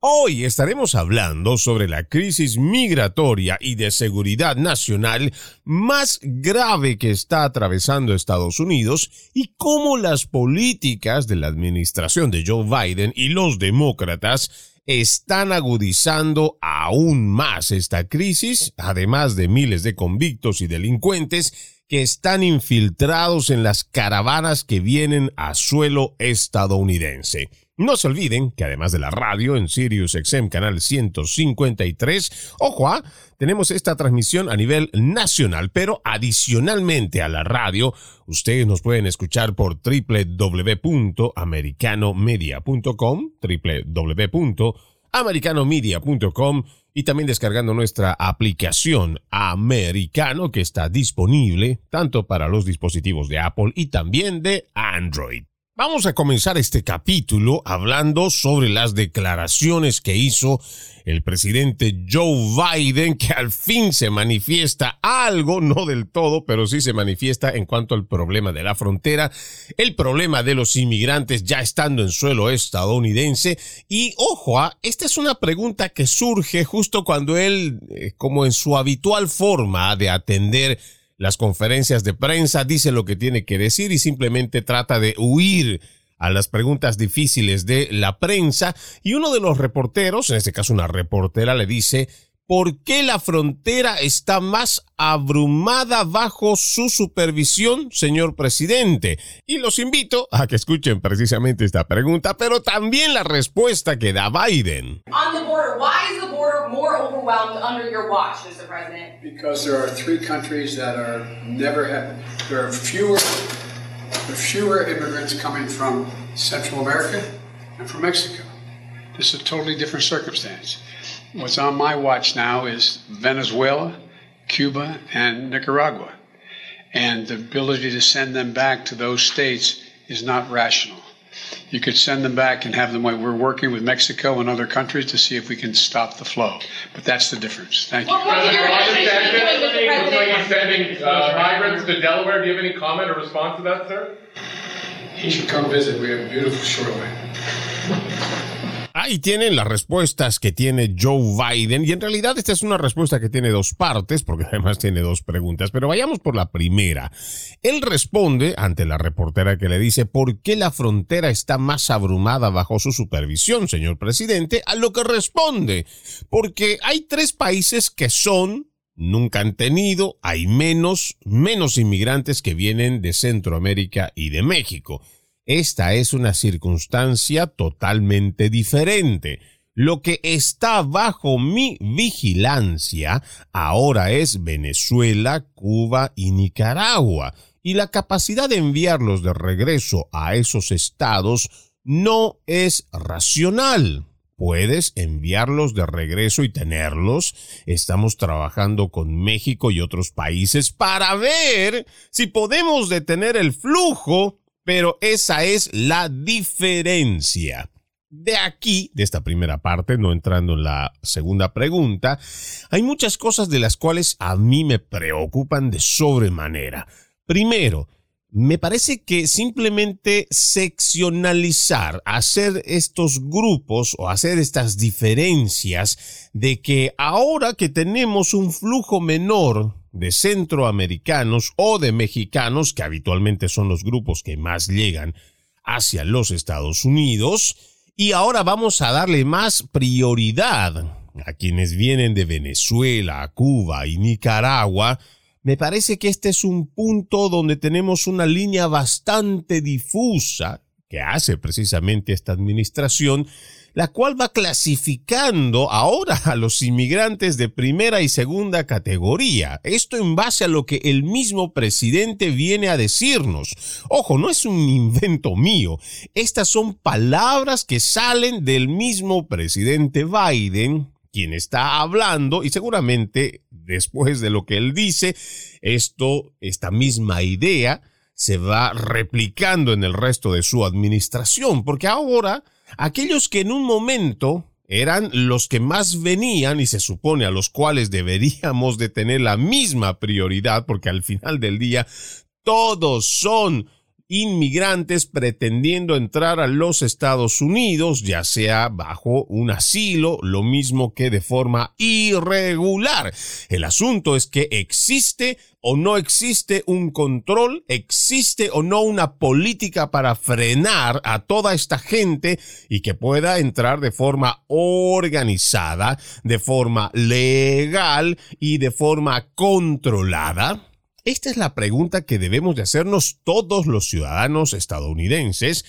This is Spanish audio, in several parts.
Hoy estaremos hablando sobre la crisis migratoria y de seguridad nacional más grave que está atravesando Estados Unidos y cómo las políticas de la administración de Joe Biden y los demócratas están agudizando aún más esta crisis, además de miles de convictos y delincuentes que están infiltrados en las caravanas que vienen a suelo estadounidense. No se olviden que además de la radio en Sirius XM canal 153, ojo, ¿ah? tenemos esta transmisión a nivel nacional, pero adicionalmente a la radio, ustedes nos pueden escuchar por www.americanomedia.com, www.americanomedia.com y también descargando nuestra aplicación Americano que está disponible tanto para los dispositivos de Apple y también de Android. Vamos a comenzar este capítulo hablando sobre las declaraciones que hizo el presidente Joe Biden, que al fin se manifiesta algo, no del todo, pero sí se manifiesta en cuanto al problema de la frontera, el problema de los inmigrantes ya estando en suelo estadounidense. Y ojo, ¿ah? esta es una pregunta que surge justo cuando él, eh, como en su habitual forma de atender las conferencias de prensa, dice lo que tiene que decir y simplemente trata de huir a las preguntas difíciles de la prensa y uno de los reporteros, en este caso una reportera, le dice, ¿por qué la frontera está más abrumada bajo su supervisión, señor presidente? Y los invito a que escuchen precisamente esta pregunta, pero también la respuesta que da Biden. More overwhelmed under your watch, Mr. President? Because there are three countries that are never have, there are fewer, there are fewer immigrants coming from Central America and from Mexico. This is a totally different circumstance. What's on my watch now is Venezuela, Cuba, and Nicaragua. And the ability to send them back to those states is not rational. You could send them back and have them. We're working with Mexico and other countries to see if we can stop the flow. But that's the difference. Thank you. What, what's your administration doing, Mr. Looks like he's President? sending uh, migrants to Delaware. Do you have any comment or response to that, sir? He should come visit. We have a beautiful shoreline. Ahí tienen las respuestas que tiene Joe Biden y en realidad esta es una respuesta que tiene dos partes porque además tiene dos preguntas, pero vayamos por la primera. Él responde ante la reportera que le dice ¿por qué la frontera está más abrumada bajo su supervisión, señor presidente? A lo que responde, porque hay tres países que son nunca han tenido, hay menos, menos inmigrantes que vienen de Centroamérica y de México. Esta es una circunstancia totalmente diferente. Lo que está bajo mi vigilancia ahora es Venezuela, Cuba y Nicaragua, y la capacidad de enviarlos de regreso a esos estados no es racional. Puedes enviarlos de regreso y tenerlos. Estamos trabajando con México y otros países para ver si podemos detener el flujo pero esa es la diferencia. De aquí, de esta primera parte, no entrando en la segunda pregunta, hay muchas cosas de las cuales a mí me preocupan de sobremanera. Primero, me parece que simplemente seccionalizar, hacer estos grupos o hacer estas diferencias de que ahora que tenemos un flujo menor de centroamericanos o de mexicanos, que habitualmente son los grupos que más llegan hacia los Estados Unidos, y ahora vamos a darle más prioridad a quienes vienen de Venezuela, Cuba y Nicaragua, me parece que este es un punto donde tenemos una línea bastante difusa que hace precisamente esta administración, la cual va clasificando ahora a los inmigrantes de primera y segunda categoría. Esto en base a lo que el mismo presidente viene a decirnos. Ojo, no es un invento mío. Estas son palabras que salen del mismo presidente Biden, quien está hablando y seguramente después de lo que él dice, esto, esta misma idea, se va replicando en el resto de su administración, porque ahora aquellos que en un momento eran los que más venían y se supone a los cuales deberíamos de tener la misma prioridad, porque al final del día todos son inmigrantes pretendiendo entrar a los Estados Unidos, ya sea bajo un asilo, lo mismo que de forma irregular. El asunto es que existe o no existe un control, existe o no una política para frenar a toda esta gente y que pueda entrar de forma organizada, de forma legal y de forma controlada. Esta es la pregunta que debemos de hacernos todos los ciudadanos estadounidenses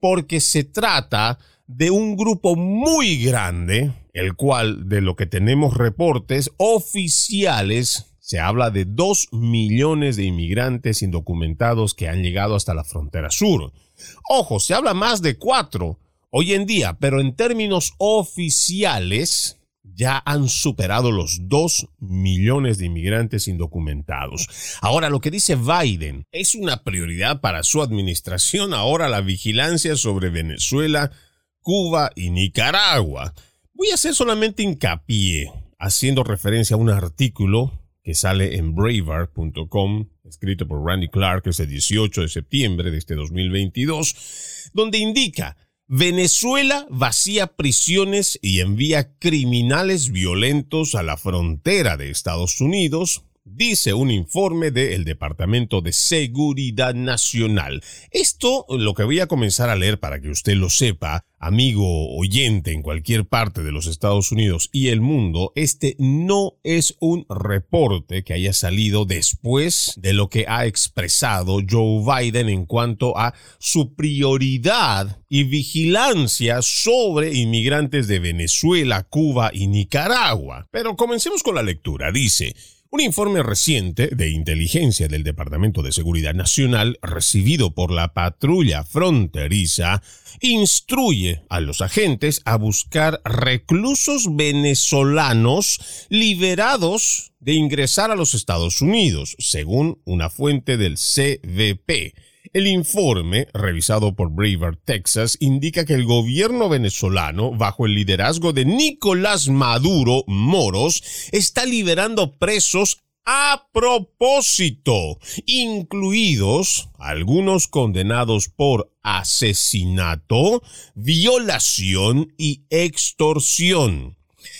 porque se trata de un grupo muy grande, el cual de lo que tenemos reportes oficiales se habla de dos millones de inmigrantes indocumentados que han llegado hasta la frontera sur. Ojo, se habla más de cuatro hoy en día, pero en términos oficiales ya han superado los 2 millones de inmigrantes indocumentados. Ahora, lo que dice Biden es una prioridad para su administración ahora la vigilancia sobre Venezuela, Cuba y Nicaragua. Voy a hacer solamente hincapié haciendo referencia a un artículo que sale en braver.com, escrito por Randy Clark, ese 18 de septiembre de este 2022, donde indica Venezuela vacía prisiones y envía criminales violentos a la frontera de Estados Unidos dice un informe del Departamento de Seguridad Nacional. Esto lo que voy a comenzar a leer para que usted lo sepa, amigo oyente en cualquier parte de los Estados Unidos y el mundo, este no es un reporte que haya salido después de lo que ha expresado Joe Biden en cuanto a su prioridad y vigilancia sobre inmigrantes de Venezuela, Cuba y Nicaragua. Pero comencemos con la lectura. Dice, un informe reciente de inteligencia del Departamento de Seguridad Nacional, recibido por la patrulla fronteriza, instruye a los agentes a buscar reclusos venezolanos liberados de ingresar a los Estados Unidos, según una fuente del CBP. El informe, revisado por Braver, Texas, indica que el gobierno venezolano, bajo el liderazgo de Nicolás Maduro Moros, está liberando presos a propósito, incluidos algunos condenados por asesinato, violación y extorsión.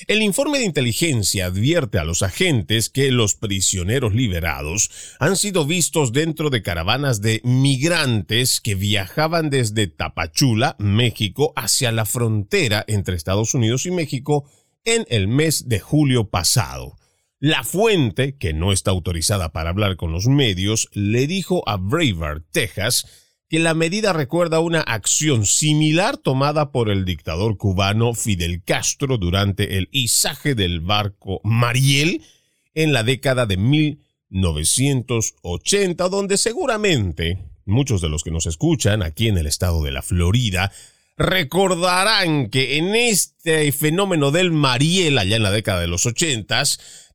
El informe de inteligencia advierte a los agentes que los prisioneros liberados han sido vistos dentro de caravanas de migrantes que viajaban desde Tapachula, México, hacia la frontera entre Estados Unidos y México en el mes de julio pasado. La fuente, que no está autorizada para hablar con los medios, le dijo a Brevard, Texas, que la medida recuerda una acción similar tomada por el dictador cubano Fidel Castro durante el izaje del barco Mariel en la década de 1980, donde seguramente muchos de los que nos escuchan aquí en el estado de la Florida recordarán que en este fenómeno del Mariel allá en la década de los 80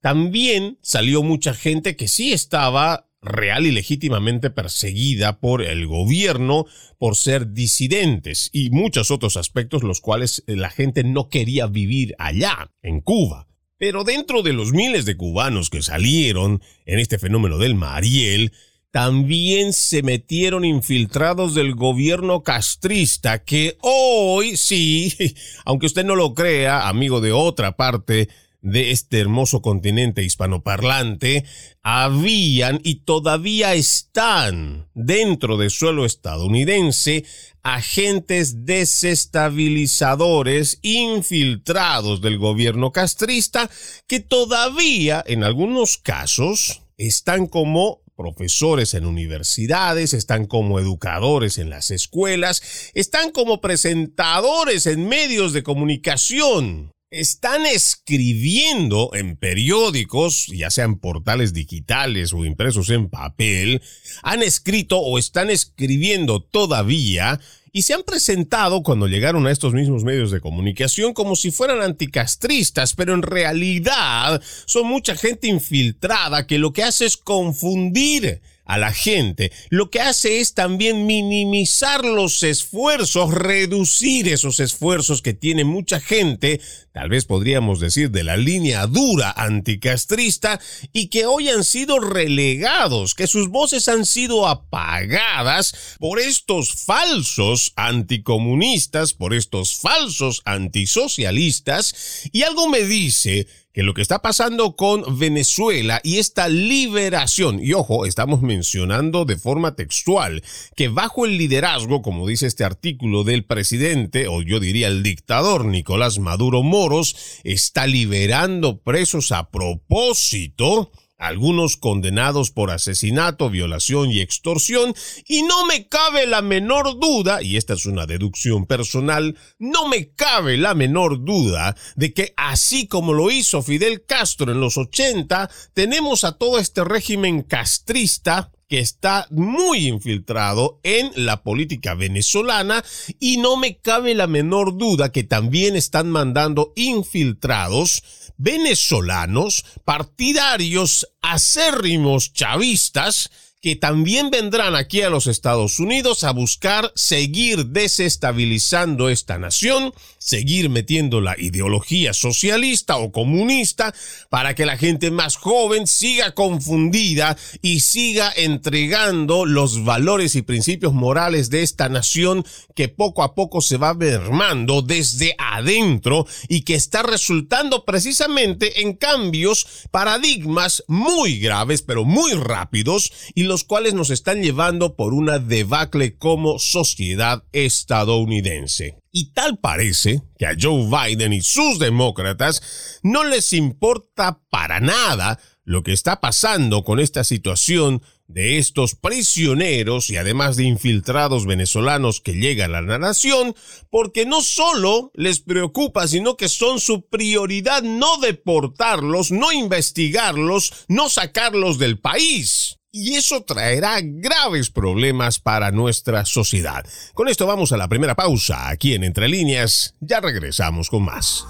también salió mucha gente que sí estaba real y legítimamente perseguida por el gobierno por ser disidentes y muchos otros aspectos los cuales la gente no quería vivir allá, en Cuba. Pero dentro de los miles de cubanos que salieron en este fenómeno del Mariel, también se metieron infiltrados del gobierno castrista que hoy sí, aunque usted no lo crea, amigo de otra parte de este hermoso continente hispanoparlante habían y todavía están dentro del suelo estadounidense agentes desestabilizadores infiltrados del gobierno castrista que todavía en algunos casos están como profesores en universidades, están como educadores en las escuelas, están como presentadores en medios de comunicación. Están escribiendo en periódicos, ya sean portales digitales o impresos en papel, han escrito o están escribiendo todavía y se han presentado cuando llegaron a estos mismos medios de comunicación como si fueran anticastristas, pero en realidad son mucha gente infiltrada que lo que hace es confundir a la gente, lo que hace es también minimizar los esfuerzos, reducir esos esfuerzos que tiene mucha gente, tal vez podríamos decir de la línea dura anticastrista, y que hoy han sido relegados, que sus voces han sido apagadas por estos falsos anticomunistas, por estos falsos antisocialistas, y algo me dice que lo que está pasando con Venezuela y esta liberación, y ojo, estamos mencionando de forma textual, que bajo el liderazgo, como dice este artículo del presidente, o yo diría el dictador Nicolás Maduro Moros, está liberando presos a propósito, algunos condenados por asesinato, violación y extorsión, y no me cabe la menor duda, y esta es una deducción personal, no me cabe la menor duda de que así como lo hizo Fidel Castro en los 80, tenemos a todo este régimen castrista que está muy infiltrado en la política venezolana y no me cabe la menor duda que también están mandando infiltrados venezolanos, partidarios acérrimos chavistas, que también vendrán aquí a los Estados Unidos a buscar seguir desestabilizando esta nación, seguir metiendo la ideología socialista o comunista para que la gente más joven siga confundida y siga entregando los valores y principios morales de esta nación que poco a poco se va mermando desde adentro y que está resultando precisamente en cambios, paradigmas muy graves pero muy rápidos y los cuales nos están llevando por una debacle como sociedad estadounidense. Y tal parece que a Joe Biden y sus demócratas no les importa para nada lo que está pasando con esta situación de estos prisioneros y además de infiltrados venezolanos que llegan a la nación, porque no solo les preocupa, sino que son su prioridad no deportarlos, no investigarlos, no sacarlos del país y eso traerá graves problemas para nuestra sociedad. Con esto vamos a la primera pausa aquí en Entre Líneas. Ya regresamos con más.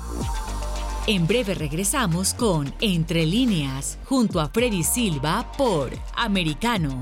En breve regresamos con Entre Líneas, junto a Freddy Silva por Americano.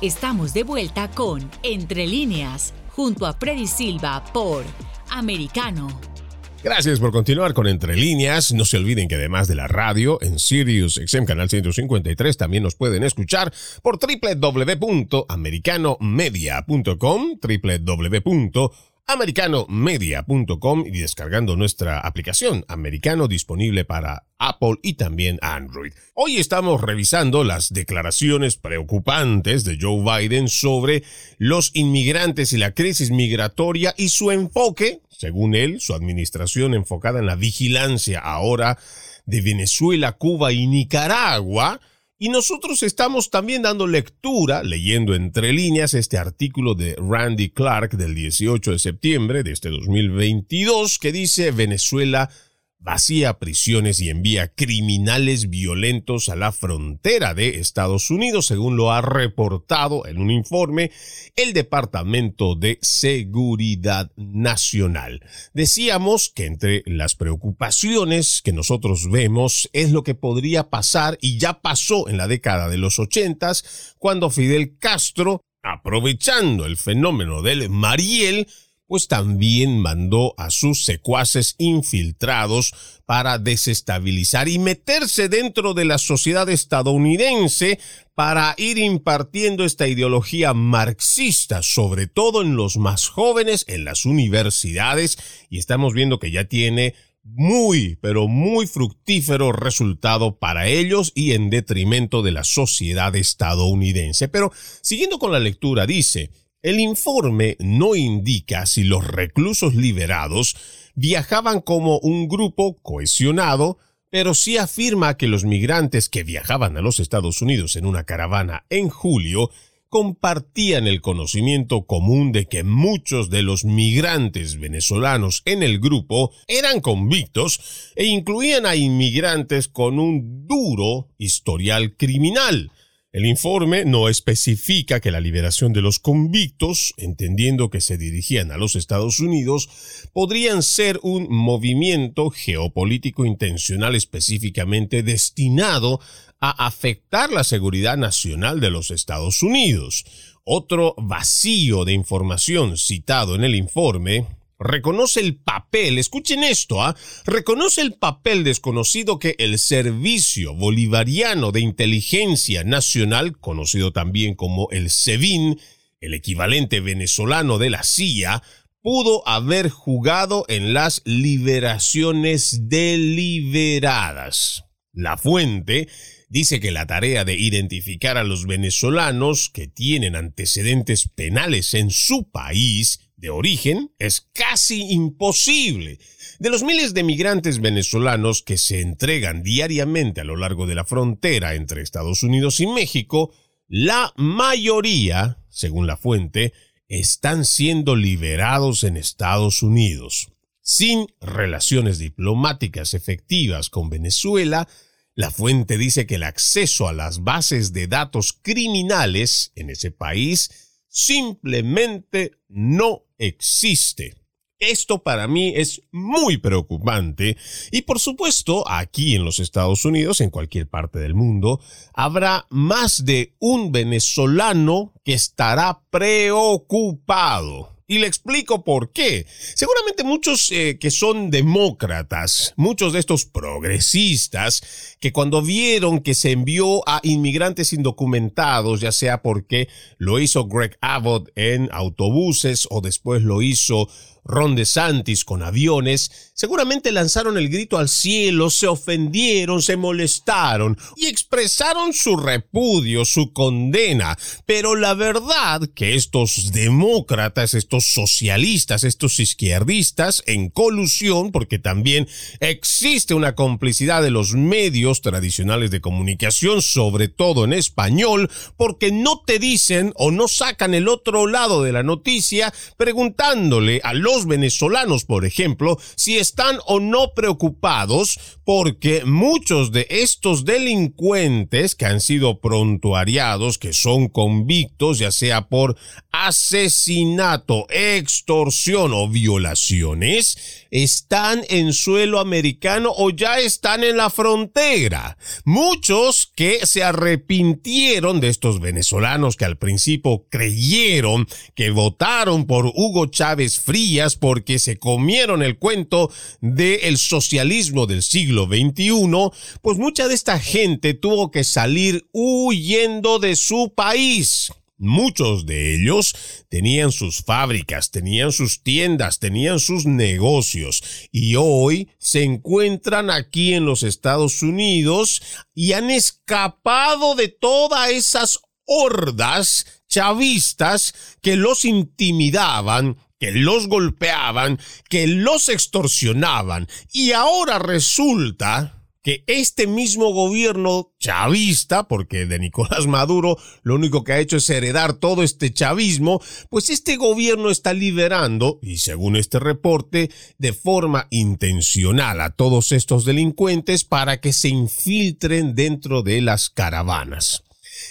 Estamos de vuelta con Entre líneas junto a Freddy Silva por Americano. Gracias por continuar con Entre Líneas. No se olviden que además de la radio, en Sirius XM Canal 153 también nos pueden escuchar por www.americanomedia.com, www.americanomedia.com y descargando nuestra aplicación Americano disponible para Apple y también Android. Hoy estamos revisando las declaraciones preocupantes de Joe Biden sobre los inmigrantes y la crisis migratoria y su enfoque según él, su administración enfocada en la vigilancia ahora de Venezuela, Cuba y Nicaragua, y nosotros estamos también dando lectura, leyendo entre líneas este artículo de Randy Clark del 18 de septiembre de este 2022 que dice Venezuela vacía prisiones y envía criminales violentos a la frontera de Estados Unidos, según lo ha reportado en un informe el Departamento de Seguridad Nacional. Decíamos que entre las preocupaciones que nosotros vemos es lo que podría pasar y ya pasó en la década de los ochentas, cuando Fidel Castro, aprovechando el fenómeno del Mariel, pues también mandó a sus secuaces infiltrados para desestabilizar y meterse dentro de la sociedad estadounidense para ir impartiendo esta ideología marxista, sobre todo en los más jóvenes, en las universidades, y estamos viendo que ya tiene muy, pero muy fructífero resultado para ellos y en detrimento de la sociedad estadounidense. Pero siguiendo con la lectura, dice, el informe no indica si los reclusos liberados viajaban como un grupo cohesionado, pero sí afirma que los migrantes que viajaban a los Estados Unidos en una caravana en julio compartían el conocimiento común de que muchos de los migrantes venezolanos en el grupo eran convictos e incluían a inmigrantes con un duro historial criminal. El informe no especifica que la liberación de los convictos, entendiendo que se dirigían a los Estados Unidos, podrían ser un movimiento geopolítico intencional específicamente destinado a afectar la seguridad nacional de los Estados Unidos. Otro vacío de información citado en el informe reconoce el papel, escuchen esto, ¿ah? reconoce el papel desconocido que el Servicio Bolivariano de Inteligencia Nacional, conocido también como el SEBIN, el equivalente venezolano de la CIA, pudo haber jugado en las liberaciones deliberadas. La fuente dice que la tarea de identificar a los venezolanos que tienen antecedentes penales en su país de origen es casi imposible. De los miles de migrantes venezolanos que se entregan diariamente a lo largo de la frontera entre Estados Unidos y México, la mayoría, según la fuente, están siendo liberados en Estados Unidos. Sin relaciones diplomáticas efectivas con Venezuela, la fuente dice que el acceso a las bases de datos criminales en ese país simplemente no existe. Esto para mí es muy preocupante y por supuesto aquí en los Estados Unidos, en cualquier parte del mundo, habrá más de un venezolano que estará preocupado y le explico por qué. Seguramente muchos eh, que son demócratas, muchos de estos progresistas, que cuando vieron que se envió a inmigrantes indocumentados, ya sea porque lo hizo Greg Abbott en autobuses o después lo hizo Ron DeSantis con aviones, seguramente lanzaron el grito al cielo, se ofendieron, se molestaron y expresaron su repudio, su condena. Pero la verdad que estos demócratas, estos socialistas, estos izquierdistas, en colusión, porque también existe una complicidad de los medios tradicionales de comunicación, sobre todo en español, porque no te dicen o no sacan el otro lado de la noticia preguntándole a los venezolanos, por ejemplo, si están o no preocupados porque muchos de estos delincuentes que han sido prontuariados, que son convictos, ya sea por asesinato, extorsión o violaciones, están en suelo americano o ya están en la frontera. Muchos que se arrepintieron de estos venezolanos que al principio creyeron que votaron por Hugo Chávez Frías porque se comieron el cuento del socialismo del siglo XXI, pues mucha de esta gente tuvo que salir huyendo de su país. Muchos de ellos tenían sus fábricas, tenían sus tiendas, tenían sus negocios y hoy se encuentran aquí en los Estados Unidos y han escapado de todas esas hordas chavistas que los intimidaban, que los golpeaban, que los extorsionaban y ahora resulta que este mismo gobierno chavista, porque de Nicolás Maduro lo único que ha hecho es heredar todo este chavismo, pues este gobierno está liberando, y según este reporte, de forma intencional a todos estos delincuentes para que se infiltren dentro de las caravanas.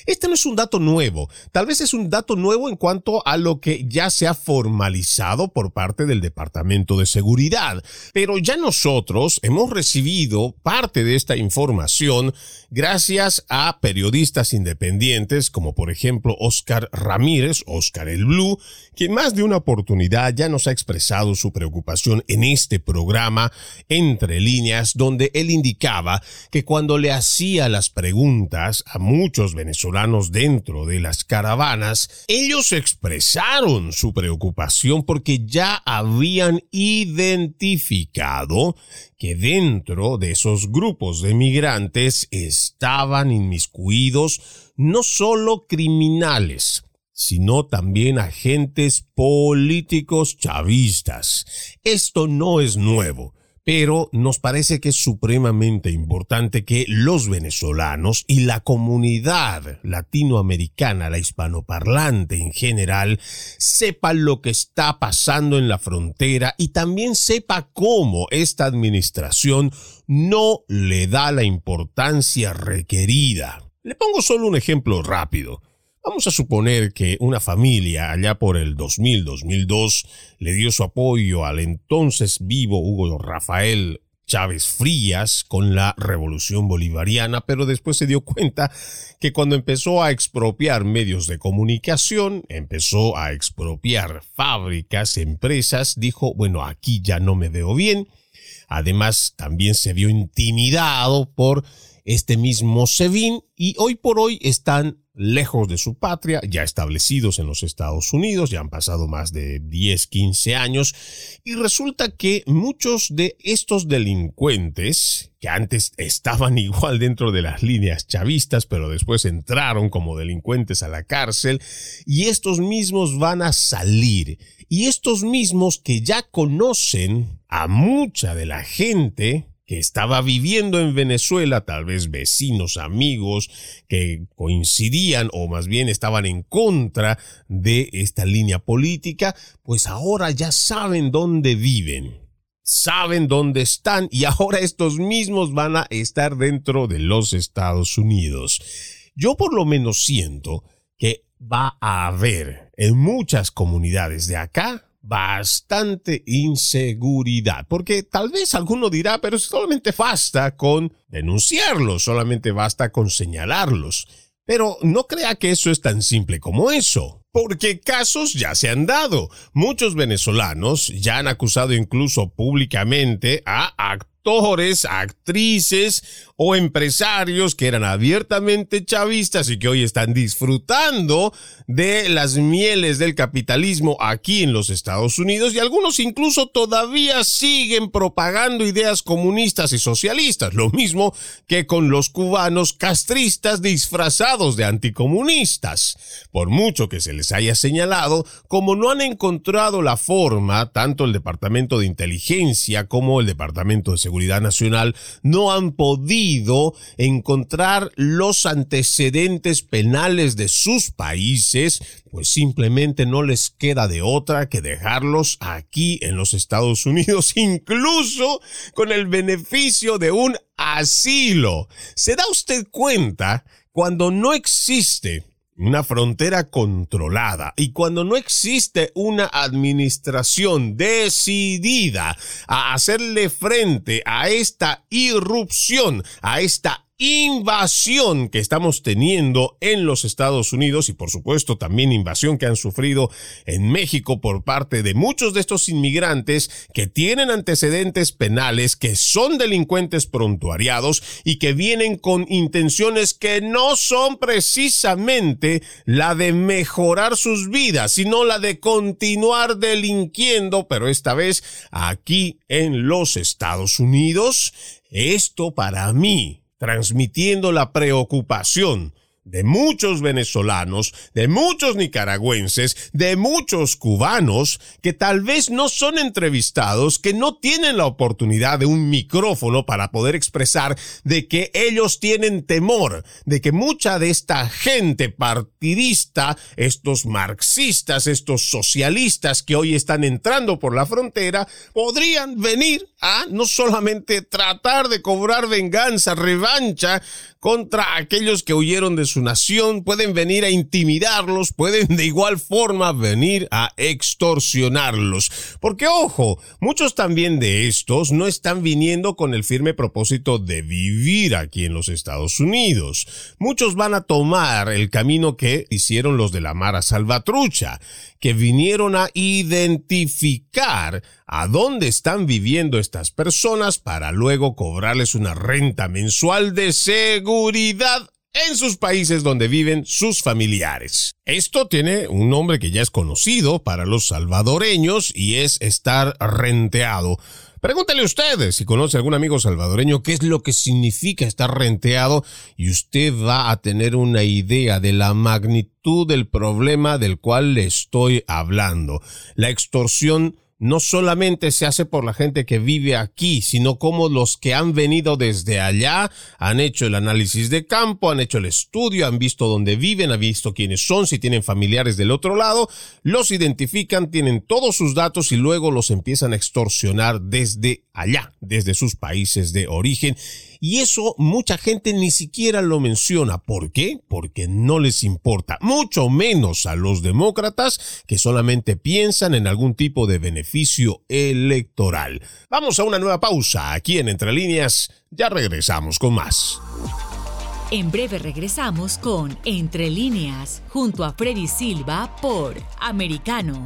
Este no es un dato nuevo, tal vez es un dato nuevo en cuanto a lo que ya se ha formalizado por parte del Departamento de Seguridad, pero ya nosotros hemos recibido parte de esta información gracias a periodistas independientes como por ejemplo Oscar Ramírez, Oscar el Blue, quien más de una oportunidad ya nos ha expresado su preocupación en este programa entre líneas donde él indicaba que cuando le hacía las preguntas a muchos venezolanos dentro de las caravanas, ellos expresaron su preocupación porque ya habían identificado que dentro de esos grupos de migrantes estaban inmiscuidos no solo criminales, sino también agentes políticos chavistas. Esto no es nuevo pero nos parece que es supremamente importante que los venezolanos y la comunidad latinoamericana, la hispanoparlante en general, sepan lo que está pasando en la frontera y también sepa cómo esta administración no le da la importancia requerida. Le pongo solo un ejemplo rápido. Vamos a suponer que una familia allá por el 2000-2002 le dio su apoyo al entonces vivo Hugo Rafael Chávez Frías con la revolución bolivariana, pero después se dio cuenta que cuando empezó a expropiar medios de comunicación, empezó a expropiar fábricas, empresas, dijo, bueno, aquí ya no me veo bien. Además, también se vio intimidado por este mismo SEBIN y hoy por hoy están lejos de su patria, ya establecidos en los Estados Unidos, ya han pasado más de 10, 15 años, y resulta que muchos de estos delincuentes, que antes estaban igual dentro de las líneas chavistas, pero después entraron como delincuentes a la cárcel, y estos mismos van a salir, y estos mismos que ya conocen a mucha de la gente, que estaba viviendo en Venezuela, tal vez vecinos, amigos, que coincidían o más bien estaban en contra de esta línea política, pues ahora ya saben dónde viven, saben dónde están y ahora estos mismos van a estar dentro de los Estados Unidos. Yo por lo menos siento que va a haber en muchas comunidades de acá bastante inseguridad, porque tal vez alguno dirá, pero solamente basta con denunciarlos, solamente basta con señalarlos. Pero no crea que eso es tan simple como eso, porque casos ya se han dado. Muchos venezolanos ya han acusado incluso públicamente a actores actores, actrices o empresarios que eran abiertamente chavistas y que hoy están disfrutando de las mieles del capitalismo aquí en los Estados Unidos y algunos incluso todavía siguen propagando ideas comunistas y socialistas, lo mismo que con los cubanos castristas disfrazados de anticomunistas. Por mucho que se les haya señalado, como no han encontrado la forma, tanto el Departamento de Inteligencia como el Departamento de Seguridad Nacional no han podido encontrar los antecedentes penales de sus países, pues simplemente no les queda de otra que dejarlos aquí en los Estados Unidos, incluso con el beneficio de un asilo. ¿Se da usted cuenta cuando no existe una frontera controlada. Y cuando no existe una administración decidida a hacerle frente a esta irrupción, a esta invasión que estamos teniendo en los Estados Unidos y por supuesto también invasión que han sufrido en México por parte de muchos de estos inmigrantes que tienen antecedentes penales, que son delincuentes prontuariados y que vienen con intenciones que no son precisamente la de mejorar sus vidas, sino la de continuar delinquiendo, pero esta vez aquí en los Estados Unidos. Esto para mí transmitiendo la preocupación de muchos venezolanos, de muchos nicaragüenses, de muchos cubanos que tal vez no son entrevistados, que no tienen la oportunidad de un micrófono para poder expresar de que ellos tienen temor, de que mucha de esta gente partidista, estos marxistas, estos socialistas que hoy están entrando por la frontera, podrían venir a no solamente tratar de cobrar venganza, revancha contra aquellos que huyeron de su nación, pueden venir a intimidarlos, pueden de igual forma venir a extorsionarlos. Porque ojo, muchos también de estos no están viniendo con el firme propósito de vivir aquí en los Estados Unidos. Muchos van a tomar el camino que hicieron los de la Mara Salvatrucha, que vinieron a identificar a dónde están viviendo estas personas para luego cobrarles una renta mensual de seguridad en sus países donde viven sus familiares. Esto tiene un nombre que ya es conocido para los salvadoreños y es estar renteado. Pregúntele ustedes si conoce algún amigo salvadoreño qué es lo que significa estar renteado y usted va a tener una idea de la magnitud del problema del cual le estoy hablando. La extorsión no solamente se hace por la gente que vive aquí, sino como los que han venido desde allá han hecho el análisis de campo, han hecho el estudio, han visto dónde viven, han visto quiénes son, si tienen familiares del otro lado, los identifican, tienen todos sus datos y luego los empiezan a extorsionar desde allá, desde sus países de origen y eso mucha gente ni siquiera lo menciona. ¿Por qué? Porque no les importa, mucho menos a los demócratas que solamente piensan en algún tipo de beneficio electoral. Vamos a una nueva pausa aquí en Entre Líneas. Ya regresamos con más. En breve regresamos con Entre líneas, junto a Freddy Silva por Americano.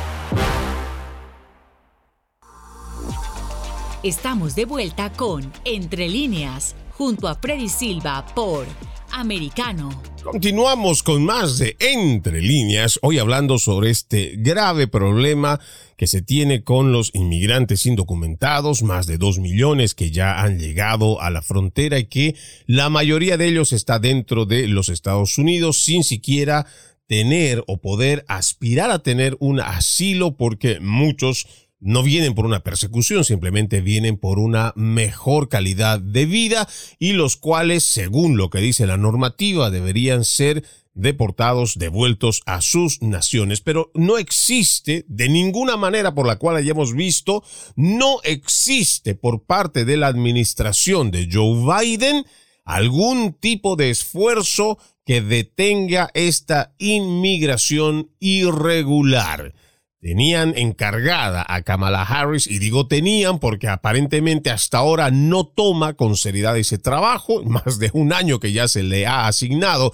Estamos de vuelta con Entre líneas, junto a Freddy Silva por Americano. Continuamos con más de Entre líneas, hoy hablando sobre este grave problema que se tiene con los inmigrantes indocumentados, más de dos millones que ya han llegado a la frontera y que la mayoría de ellos está dentro de los Estados Unidos sin siquiera tener o poder aspirar a tener un asilo porque muchos no vienen por una persecución, simplemente vienen por una mejor calidad de vida y los cuales, según lo que dice la normativa, deberían ser deportados, devueltos a sus naciones. Pero no existe de ninguna manera por la cual hayamos visto, no existe por parte de la administración de Joe Biden algún tipo de esfuerzo que detenga esta inmigración irregular tenían encargada a Kamala Harris, y digo tenían porque aparentemente hasta ahora no toma con seriedad ese trabajo, más de un año que ya se le ha asignado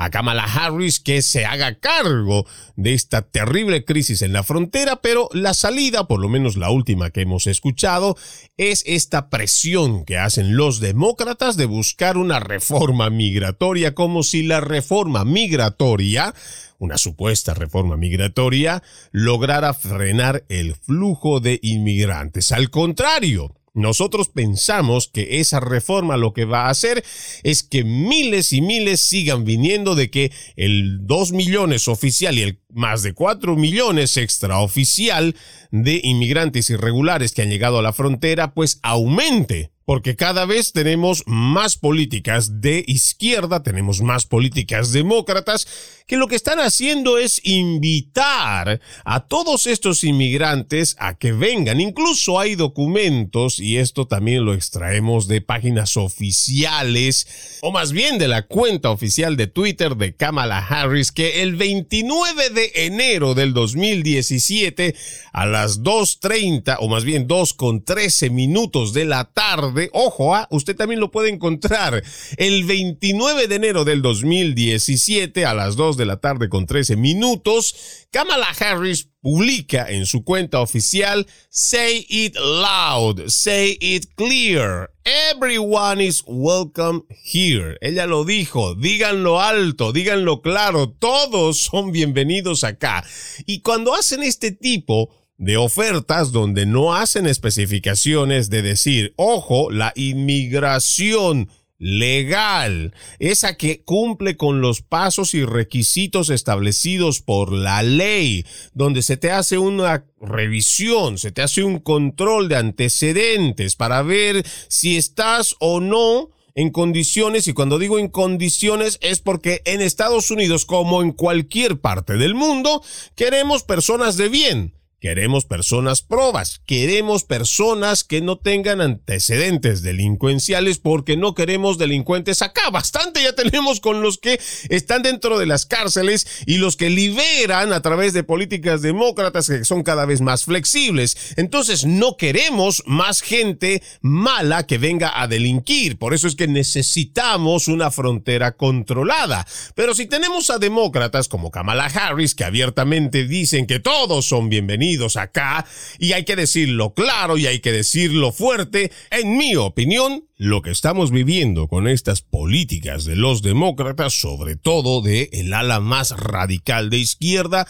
a Kamala Harris que se haga cargo de esta terrible crisis en la frontera, pero la salida, por lo menos la última que hemos escuchado, es esta presión que hacen los demócratas de buscar una reforma migratoria, como si la reforma migratoria una supuesta reforma migratoria, lograra frenar el flujo de inmigrantes. Al contrario, nosotros pensamos que esa reforma lo que va a hacer es que miles y miles sigan viniendo de que el 2 millones oficial y el más de 4 millones extraoficial de inmigrantes irregulares que han llegado a la frontera pues aumente porque cada vez tenemos más políticas de izquierda, tenemos más políticas demócratas, que lo que están haciendo es invitar a todos estos inmigrantes a que vengan. Incluso hay documentos, y esto también lo extraemos de páginas oficiales, o más bien de la cuenta oficial de Twitter de Kamala Harris, que el 29 de enero del 2017, a las 2.30, o más bien 2.13 minutos de la tarde, ojo, ah, usted también lo puede encontrar el 29 de enero del 2017 a las 2 de la tarde con 13 minutos. Kamala Harris publica en su cuenta oficial Say it loud, say it clear. Everyone is welcome here. Ella lo dijo, díganlo alto, díganlo claro, todos son bienvenidos acá. Y cuando hacen este tipo de ofertas donde no hacen especificaciones de decir, ojo, la inmigración legal, esa que cumple con los pasos y requisitos establecidos por la ley, donde se te hace una revisión, se te hace un control de antecedentes para ver si estás o no en condiciones, y cuando digo en condiciones es porque en Estados Unidos, como en cualquier parte del mundo, queremos personas de bien Queremos personas probas, queremos personas que no tengan antecedentes delincuenciales porque no queremos delincuentes acá. Bastante ya tenemos con los que están dentro de las cárceles y los que liberan a través de políticas demócratas que son cada vez más flexibles. Entonces no queremos más gente mala que venga a delinquir. Por eso es que necesitamos una frontera controlada. Pero si tenemos a demócratas como Kamala Harris que abiertamente dicen que todos son bienvenidos, acá y hay que decirlo claro y hay que decirlo fuerte. En mi opinión, lo que estamos viviendo con estas políticas de los demócratas, sobre todo de el ala más radical de izquierda,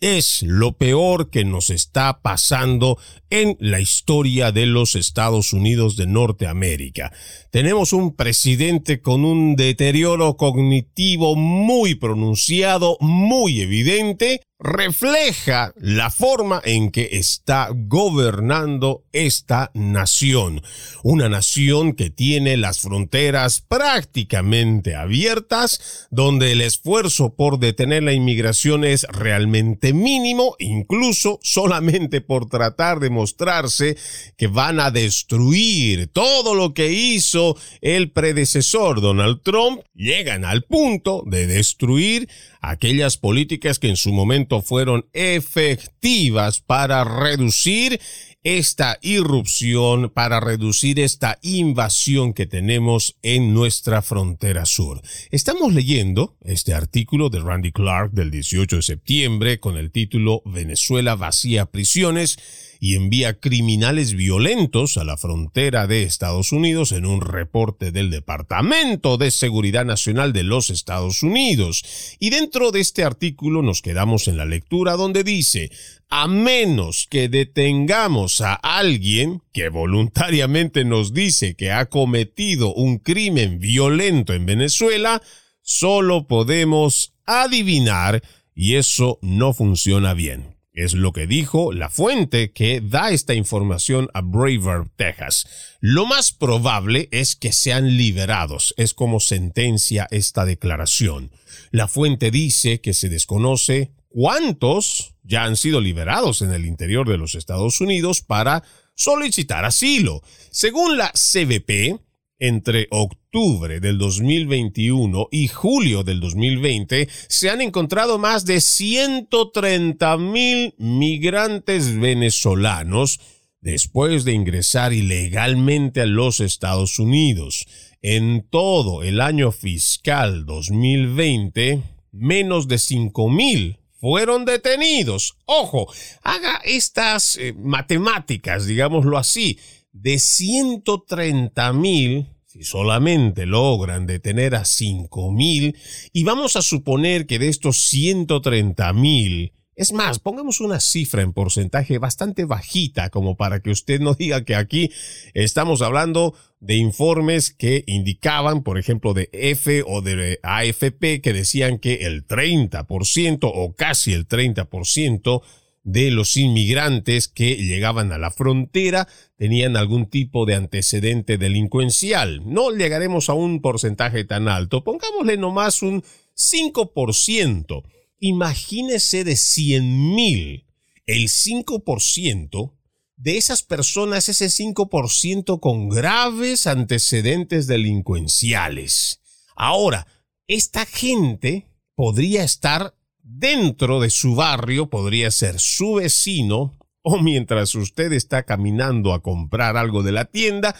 es lo peor que nos está pasando en la historia de los Estados Unidos de Norteamérica. Tenemos un presidente con un deterioro cognitivo muy pronunciado, muy evidente, refleja la forma en que está gobernando esta nación. Una nación que tiene las fronteras prácticamente abiertas, donde el esfuerzo por detener la inmigración es realmente mínimo, incluso solamente por tratar de mostrarse que van a destruir todo lo que hizo el predecesor Donald Trump, llegan al punto de destruir aquellas políticas que en su momento fueron efectivas para reducir esta irrupción, para reducir esta invasión que tenemos en nuestra frontera sur. Estamos leyendo este artículo de Randy Clark del 18 de septiembre con el título Venezuela vacía prisiones y envía criminales violentos a la frontera de Estados Unidos en un reporte del Departamento de Seguridad Nacional de los Estados Unidos. Y dentro de este artículo nos quedamos en la lectura donde dice, a menos que detengamos a alguien que voluntariamente nos dice que ha cometido un crimen violento en Venezuela, solo podemos adivinar y eso no funciona bien. Es lo que dijo la fuente que da esta información a Braver, Texas. Lo más probable es que sean liberados, es como sentencia esta declaración. La fuente dice que se desconoce cuántos ya han sido liberados en el interior de los Estados Unidos para solicitar asilo. Según la CBP, entre octubre del 2021 y julio del 2020 se han encontrado más de 130 mil migrantes venezolanos después de ingresar ilegalmente a los Estados Unidos. En todo el año fiscal 2020, menos de 5 mil fueron detenidos. Ojo, haga estas eh, matemáticas, digámoslo así de 130 mil, si solamente logran detener a 5 mil, y vamos a suponer que de estos 130 mil, es más, pongamos una cifra en porcentaje bastante bajita como para que usted no diga que aquí estamos hablando de informes que indicaban, por ejemplo, de F o de AFP, que decían que el 30% o casi el 30% de los inmigrantes que llegaban a la frontera tenían algún tipo de antecedente delincuencial. No llegaremos a un porcentaje tan alto, pongámosle nomás un 5%. Imagínese de 100 mil, el 5% de esas personas, ese 5% con graves antecedentes delincuenciales. Ahora, esta gente podría estar dentro de su barrio, podría ser su vecino, o mientras usted está caminando a comprar algo de la tienda,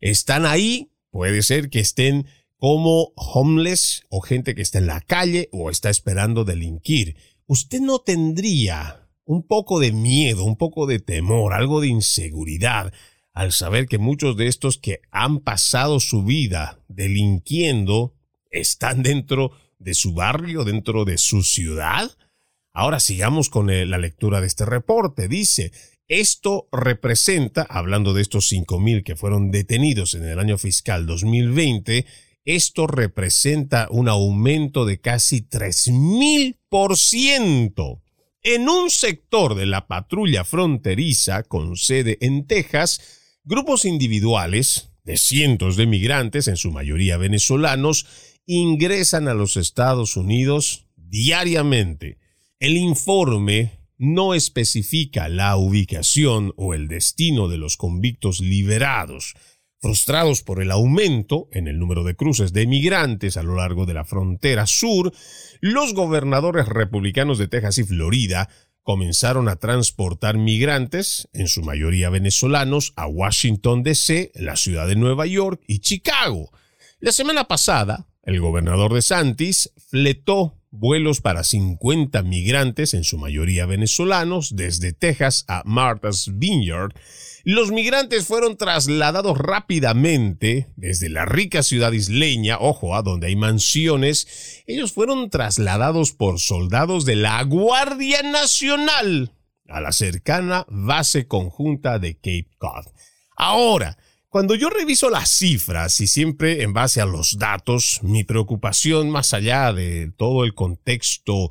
están ahí, puede ser que estén como homeless o gente que está en la calle o está esperando delinquir. Usted no tendría un poco de miedo, un poco de temor, algo de inseguridad al saber que muchos de estos que han pasado su vida delinquiendo están dentro de su barrio, dentro de su ciudad. Ahora sigamos con eh, la lectura de este reporte. Dice, esto representa, hablando de estos 5.000 que fueron detenidos en el año fiscal 2020, esto representa un aumento de casi 3.000% en un sector de la patrulla fronteriza con sede en Texas, grupos individuales de cientos de migrantes, en su mayoría venezolanos, ingresan a los Estados Unidos diariamente. El informe no especifica la ubicación o el destino de los convictos liberados, frustrados por el aumento en el número de cruces de migrantes a lo largo de la frontera sur, los gobernadores republicanos de Texas y Florida comenzaron a transportar migrantes, en su mayoría venezolanos, a Washington, D.C., la ciudad de Nueva York y Chicago. La semana pasada, el gobernador de Santis fletó vuelos para 50 migrantes, en su mayoría venezolanos, desde Texas a Martha's Vineyard. Los migrantes fueron trasladados rápidamente desde la rica ciudad isleña, ojo, a donde hay mansiones, ellos fueron trasladados por soldados de la Guardia Nacional a la cercana base conjunta de Cape Cod. Ahora, cuando yo reviso las cifras y siempre en base a los datos, mi preocupación más allá de todo el contexto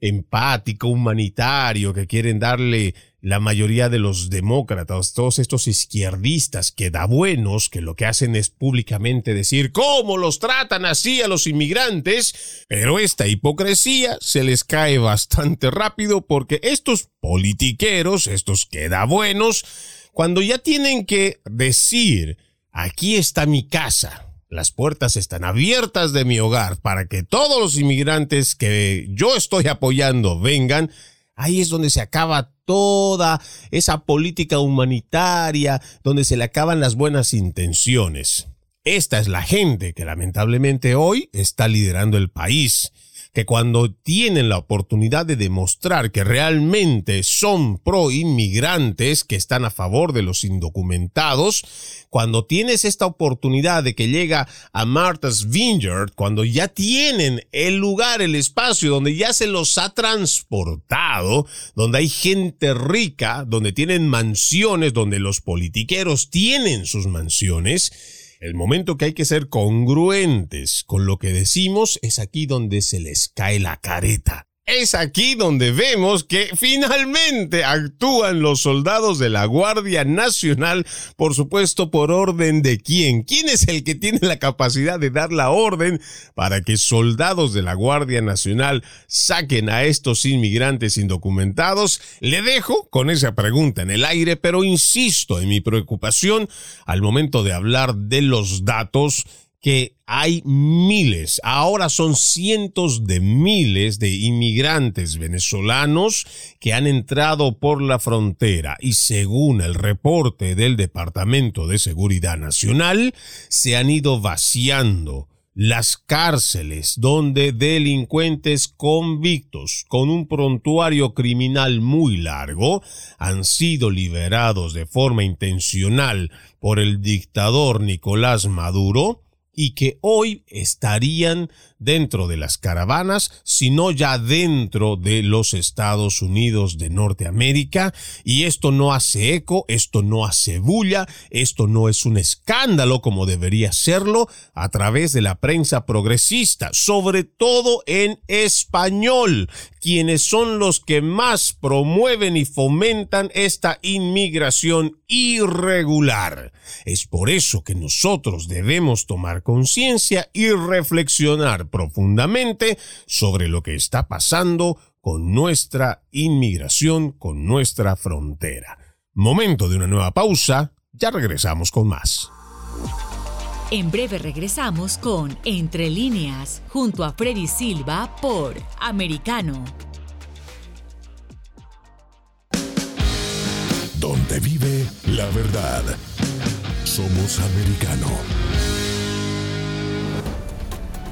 empático, humanitario que quieren darle la mayoría de los demócratas, todos estos izquierdistas que da buenos, que lo que hacen es públicamente decir cómo los tratan así a los inmigrantes, pero esta hipocresía se les cae bastante rápido porque estos politiqueros, estos que da buenos, cuando ya tienen que decir, aquí está mi casa, las puertas están abiertas de mi hogar para que todos los inmigrantes que yo estoy apoyando vengan, ahí es donde se acaba toda esa política humanitaria, donde se le acaban las buenas intenciones. Esta es la gente que lamentablemente hoy está liderando el país que cuando tienen la oportunidad de demostrar que realmente son pro inmigrantes, que están a favor de los indocumentados, cuando tienes esta oportunidad de que llega a Martha's Vineyard, cuando ya tienen el lugar, el espacio donde ya se los ha transportado, donde hay gente rica, donde tienen mansiones, donde los politiqueros tienen sus mansiones, el momento que hay que ser congruentes con lo que decimos es aquí donde se les cae la careta. Es aquí donde vemos que finalmente actúan los soldados de la Guardia Nacional, por supuesto, por orden de quién. ¿Quién es el que tiene la capacidad de dar la orden para que soldados de la Guardia Nacional saquen a estos inmigrantes indocumentados? Le dejo con esa pregunta en el aire, pero insisto en mi preocupación al momento de hablar de los datos que hay miles, ahora son cientos de miles de inmigrantes venezolanos que han entrado por la frontera y según el reporte del Departamento de Seguridad Nacional, se han ido vaciando las cárceles donde delincuentes convictos con un prontuario criminal muy largo han sido liberados de forma intencional por el dictador Nicolás Maduro y que hoy estarían dentro de las caravanas, sino ya dentro de los Estados Unidos de Norteamérica. Y esto no hace eco, esto no hace bulla, esto no es un escándalo como debería serlo a través de la prensa progresista, sobre todo en español, quienes son los que más promueven y fomentan esta inmigración irregular. Es por eso que nosotros debemos tomar conciencia y reflexionar profundamente sobre lo que está pasando con nuestra inmigración, con nuestra frontera. Momento de una nueva pausa, ya regresamos con más. En breve regresamos con Entre líneas, junto a Freddy Silva por Americano. Donde vive la verdad. Somos americano.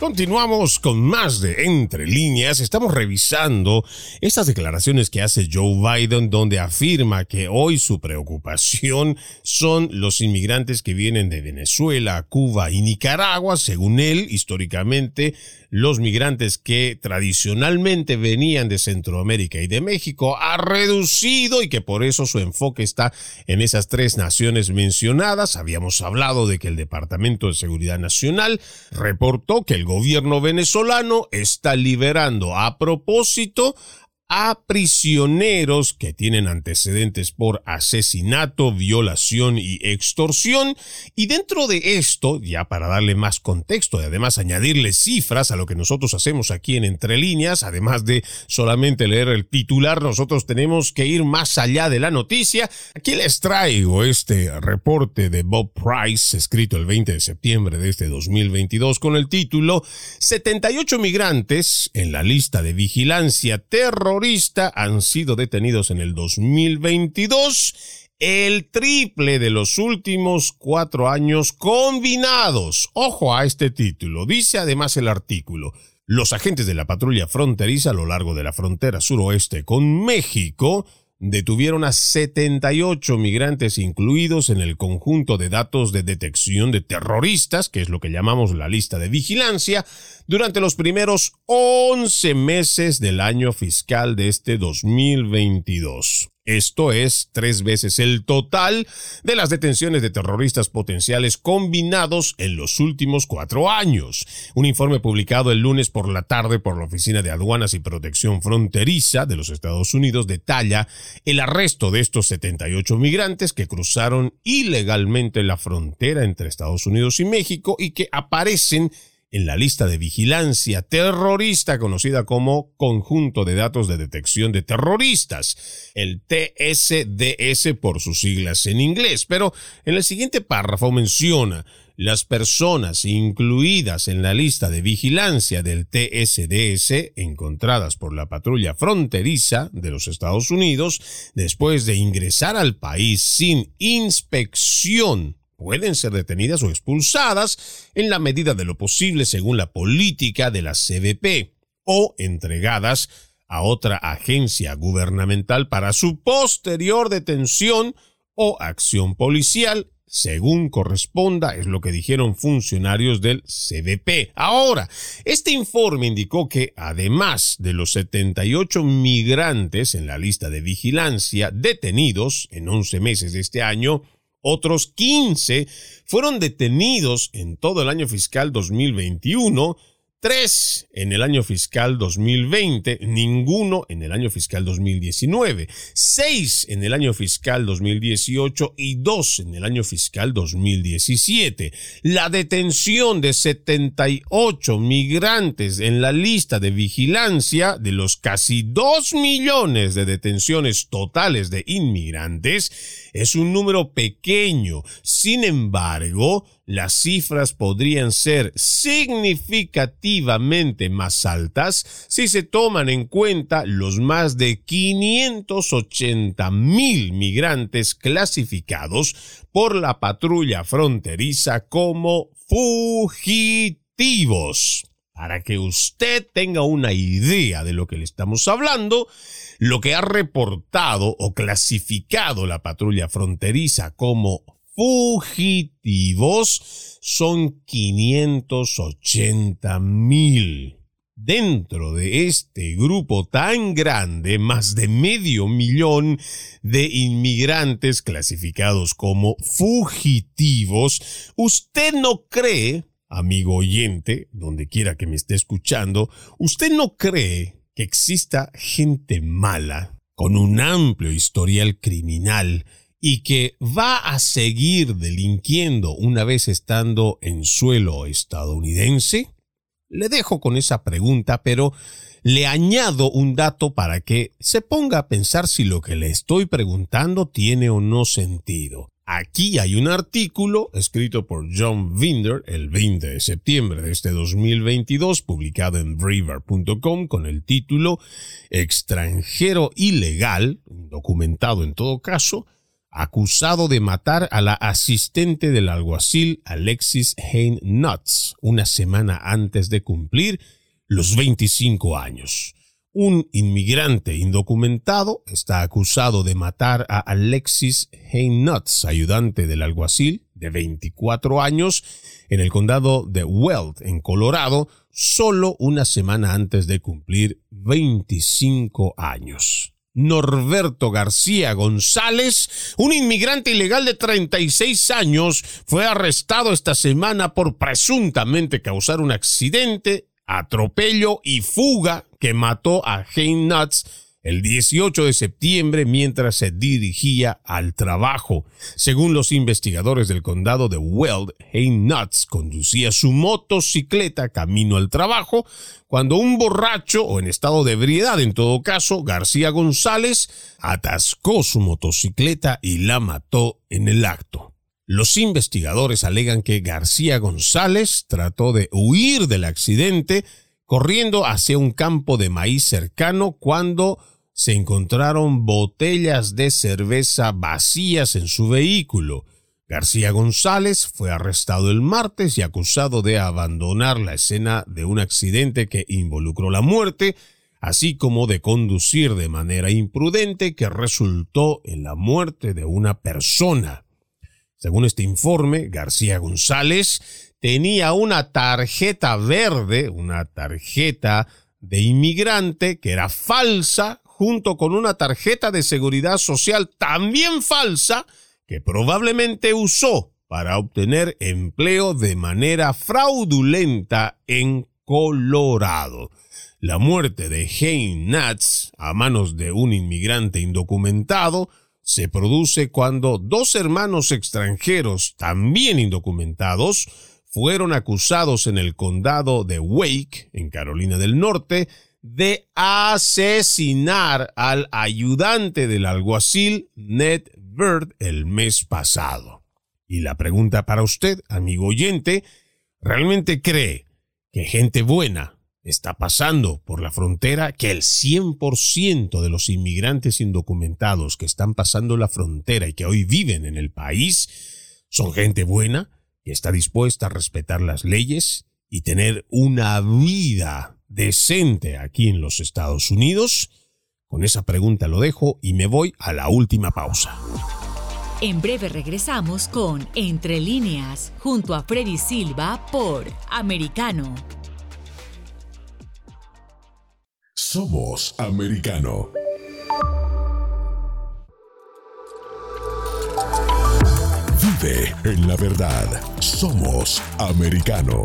Continuamos con más de Entre líneas. Estamos revisando estas declaraciones que hace Joe Biden donde afirma que hoy su preocupación son los inmigrantes que vienen de Venezuela, Cuba y Nicaragua. Según él, históricamente, los migrantes que tradicionalmente venían de Centroamérica y de México ha reducido y que por eso su enfoque está en esas tres naciones mencionadas. Habíamos hablado de que el Departamento de Seguridad Nacional reportó que el gobierno venezolano está liberando a propósito a prisioneros que tienen antecedentes por asesinato, violación y extorsión. Y dentro de esto, ya para darle más contexto y además añadirle cifras a lo que nosotros hacemos aquí en Entre Líneas, además de solamente leer el titular, nosotros tenemos que ir más allá de la noticia. Aquí les traigo este reporte de Bob Price, escrito el 20 de septiembre de este 2022, con el título 78 migrantes en la lista de vigilancia terrorista han sido detenidos en el 2022, el triple de los últimos cuatro años combinados. Ojo a este título. Dice además el artículo. Los agentes de la patrulla fronteriza a lo largo de la frontera suroeste con México detuvieron a 78 migrantes incluidos en el conjunto de datos de detección de terroristas, que es lo que llamamos la lista de vigilancia, durante los primeros 11 meses del año fiscal de este 2022. Esto es tres veces el total de las detenciones de terroristas potenciales combinados en los últimos cuatro años. Un informe publicado el lunes por la tarde por la Oficina de Aduanas y Protección Fronteriza de los Estados Unidos detalla el arresto de estos 78 migrantes que cruzaron ilegalmente la frontera entre Estados Unidos y México y que aparecen en la lista de vigilancia terrorista conocida como Conjunto de Datos de Detección de Terroristas, el TSDS por sus siglas en inglés. Pero en el siguiente párrafo menciona las personas incluidas en la lista de vigilancia del TSDS encontradas por la patrulla fronteriza de los Estados Unidos después de ingresar al país sin inspección pueden ser detenidas o expulsadas en la medida de lo posible según la política de la CBP o entregadas a otra agencia gubernamental para su posterior detención o acción policial según corresponda, es lo que dijeron funcionarios del CBP. Ahora, este informe indicó que además de los 78 migrantes en la lista de vigilancia detenidos en 11 meses de este año, Otros 15 fueron detenidos en todo el año fiscal 2021 tres en el año fiscal 2020, ninguno en el año fiscal 2019, seis en el año fiscal 2018 y dos en el año fiscal 2017. La detención de 78 migrantes en la lista de vigilancia de los casi dos millones de detenciones totales de inmigrantes es un número pequeño. Sin embargo, las cifras podrían ser más altas si se toman en cuenta los más de 580 mil migrantes clasificados por la patrulla fronteriza como fugitivos. Para que usted tenga una idea de lo que le estamos hablando, lo que ha reportado o clasificado la patrulla fronteriza como fugitivos son 580 mil. Dentro de este grupo tan grande, más de medio millón de inmigrantes clasificados como fugitivos, ¿usted no cree, amigo oyente, donde quiera que me esté escuchando, usted no cree que exista gente mala, con un amplio historial criminal, y que va a seguir delinquiendo una vez estando en suelo estadounidense? Le dejo con esa pregunta, pero le añado un dato para que se ponga a pensar si lo que le estoy preguntando tiene o no sentido. Aquí hay un artículo escrito por John Vinder el 20 de septiembre de este 2022, publicado en River.com con el título Extranjero ilegal, documentado en todo caso, acusado de matar a la asistente del alguacil Alexis Hain Nuts una semana antes de cumplir los 25 años. Un inmigrante indocumentado está acusado de matar a Alexis Hain Nuts, ayudante del alguacil de 24 años, en el condado de Weld, en Colorado, solo una semana antes de cumplir 25 años. Norberto García González, un inmigrante ilegal de 36 años, fue arrestado esta semana por presuntamente causar un accidente, atropello y fuga que mató a Hein Nuts el 18 de septiembre mientras se dirigía al trabajo. Según los investigadores del condado de Weld, Hein Nuts conducía su motocicleta camino al trabajo cuando un borracho o en estado de ebriedad, en todo caso, García González, atascó su motocicleta y la mató en el acto. Los investigadores alegan que García González trató de huir del accidente corriendo hacia un campo de maíz cercano cuando se encontraron botellas de cerveza vacías en su vehículo. García González fue arrestado el martes y acusado de abandonar la escena de un accidente que involucró la muerte, así como de conducir de manera imprudente que resultó en la muerte de una persona. Según este informe, García González tenía una tarjeta verde, una tarjeta de inmigrante que era falsa, junto con una tarjeta de seguridad social también falsa, que probablemente usó para obtener empleo de manera fraudulenta en Colorado. La muerte de Hein Nats a manos de un inmigrante indocumentado se produce cuando dos hermanos extranjeros, también indocumentados, fueron acusados en el condado de Wake, en Carolina del Norte, de asesinar al ayudante del alguacil Ned Bird el mes pasado. Y la pregunta para usted, amigo oyente, ¿realmente cree que gente buena está pasando por la frontera, que el 100% de los inmigrantes indocumentados que están pasando la frontera y que hoy viven en el país son gente buena que está dispuesta a respetar las leyes y tener una vida decente aquí en los Estados Unidos? Con esa pregunta lo dejo y me voy a la última pausa. En breve regresamos con Entre líneas, junto a Freddy Silva por Americano. Somos Americano. Vive en la verdad. Somos americano.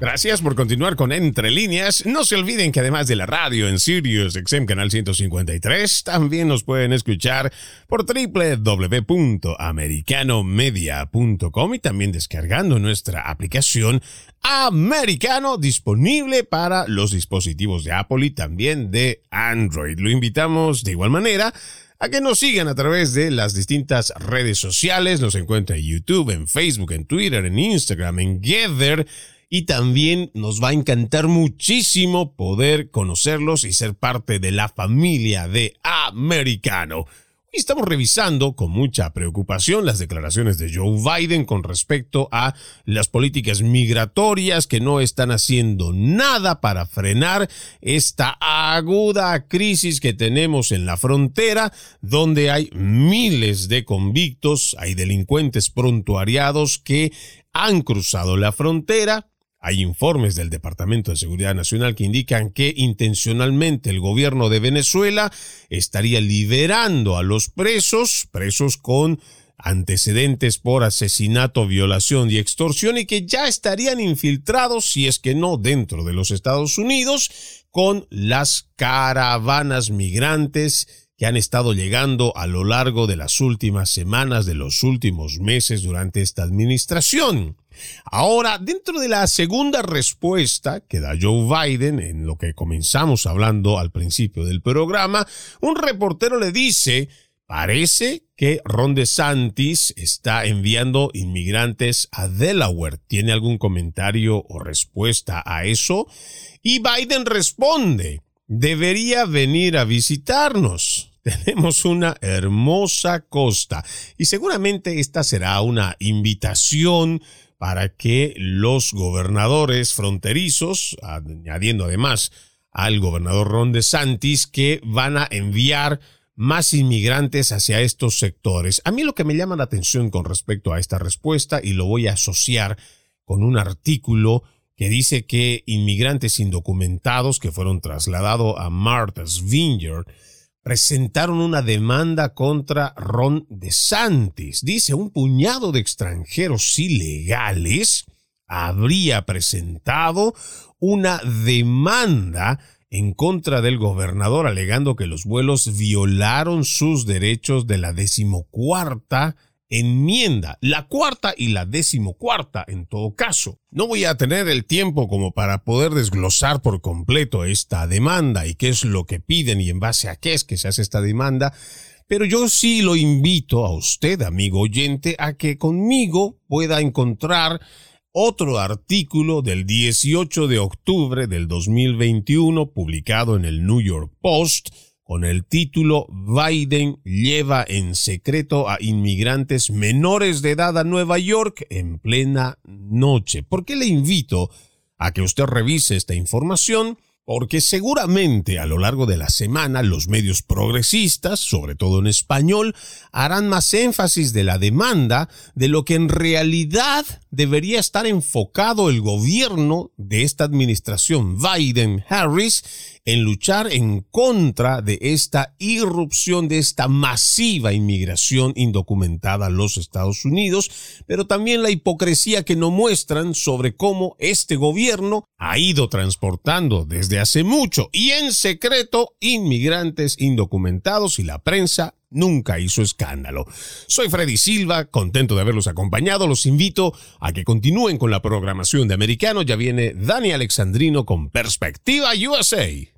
Gracias por continuar con Entre Líneas. No se olviden que además de la radio en Sirius XM Canal 153, también nos pueden escuchar por www.americanomedia.com y también descargando nuestra aplicación Americano disponible para los dispositivos de Apple y también de Android. Lo invitamos de igual manera a que nos sigan a través de las distintas redes sociales. Nos encuentra en YouTube, en Facebook, en Twitter, en Instagram, en Gather y también nos va a encantar muchísimo poder conocerlos y ser parte de la familia de Americano. Hoy estamos revisando con mucha preocupación las declaraciones de Joe Biden con respecto a las políticas migratorias que no están haciendo nada para frenar esta aguda crisis que tenemos en la frontera, donde hay miles de convictos, hay delincuentes prontuariados que han cruzado la frontera, hay informes del Departamento de Seguridad Nacional que indican que intencionalmente el gobierno de Venezuela estaría liberando a los presos, presos con antecedentes por asesinato, violación y extorsión y que ya estarían infiltrados, si es que no dentro de los Estados Unidos, con las caravanas migrantes que han estado llegando a lo largo de las últimas semanas, de los últimos meses durante esta administración. Ahora, dentro de la segunda respuesta que da Joe Biden en lo que comenzamos hablando al principio del programa, un reportero le dice, parece que Ron DeSantis está enviando inmigrantes a Delaware. ¿Tiene algún comentario o respuesta a eso? Y Biden responde, debería venir a visitarnos. Tenemos una hermosa costa y seguramente esta será una invitación para que los gobernadores fronterizos, añadiendo además al gobernador Ron DeSantis, que van a enviar más inmigrantes hacia estos sectores. A mí lo que me llama la atención con respecto a esta respuesta, y lo voy a asociar con un artículo que dice que inmigrantes indocumentados que fueron trasladados a Martha's Vineyard presentaron una demanda contra Ron DeSantis. Dice, un puñado de extranjeros ilegales habría presentado una demanda en contra del gobernador alegando que los vuelos violaron sus derechos de la decimocuarta enmienda, la cuarta y la decimocuarta en todo caso. No voy a tener el tiempo como para poder desglosar por completo esta demanda y qué es lo que piden y en base a qué es que se hace esta demanda, Pero yo sí lo invito a usted, amigo oyente, a que conmigo pueda encontrar otro artículo del 18 de octubre del 2021 publicado en el New York Post con el título Biden lleva en secreto a inmigrantes menores de edad a Nueva York en plena noche. ¿Por qué le invito a que usted revise esta información? Porque seguramente a lo largo de la semana los medios progresistas, sobre todo en español, harán más énfasis de la demanda de lo que en realidad debería estar enfocado el gobierno de esta administración Biden-Harris en luchar en contra de esta irrupción, de esta masiva inmigración indocumentada a los Estados Unidos, pero también la hipocresía que no muestran sobre cómo este gobierno ha ido transportando hace mucho y en secreto inmigrantes indocumentados y la prensa nunca hizo escándalo. Soy Freddy Silva, contento de haberlos acompañado. Los invito a que continúen con la programación de Americano. Ya viene Dani Alexandrino con Perspectiva USA.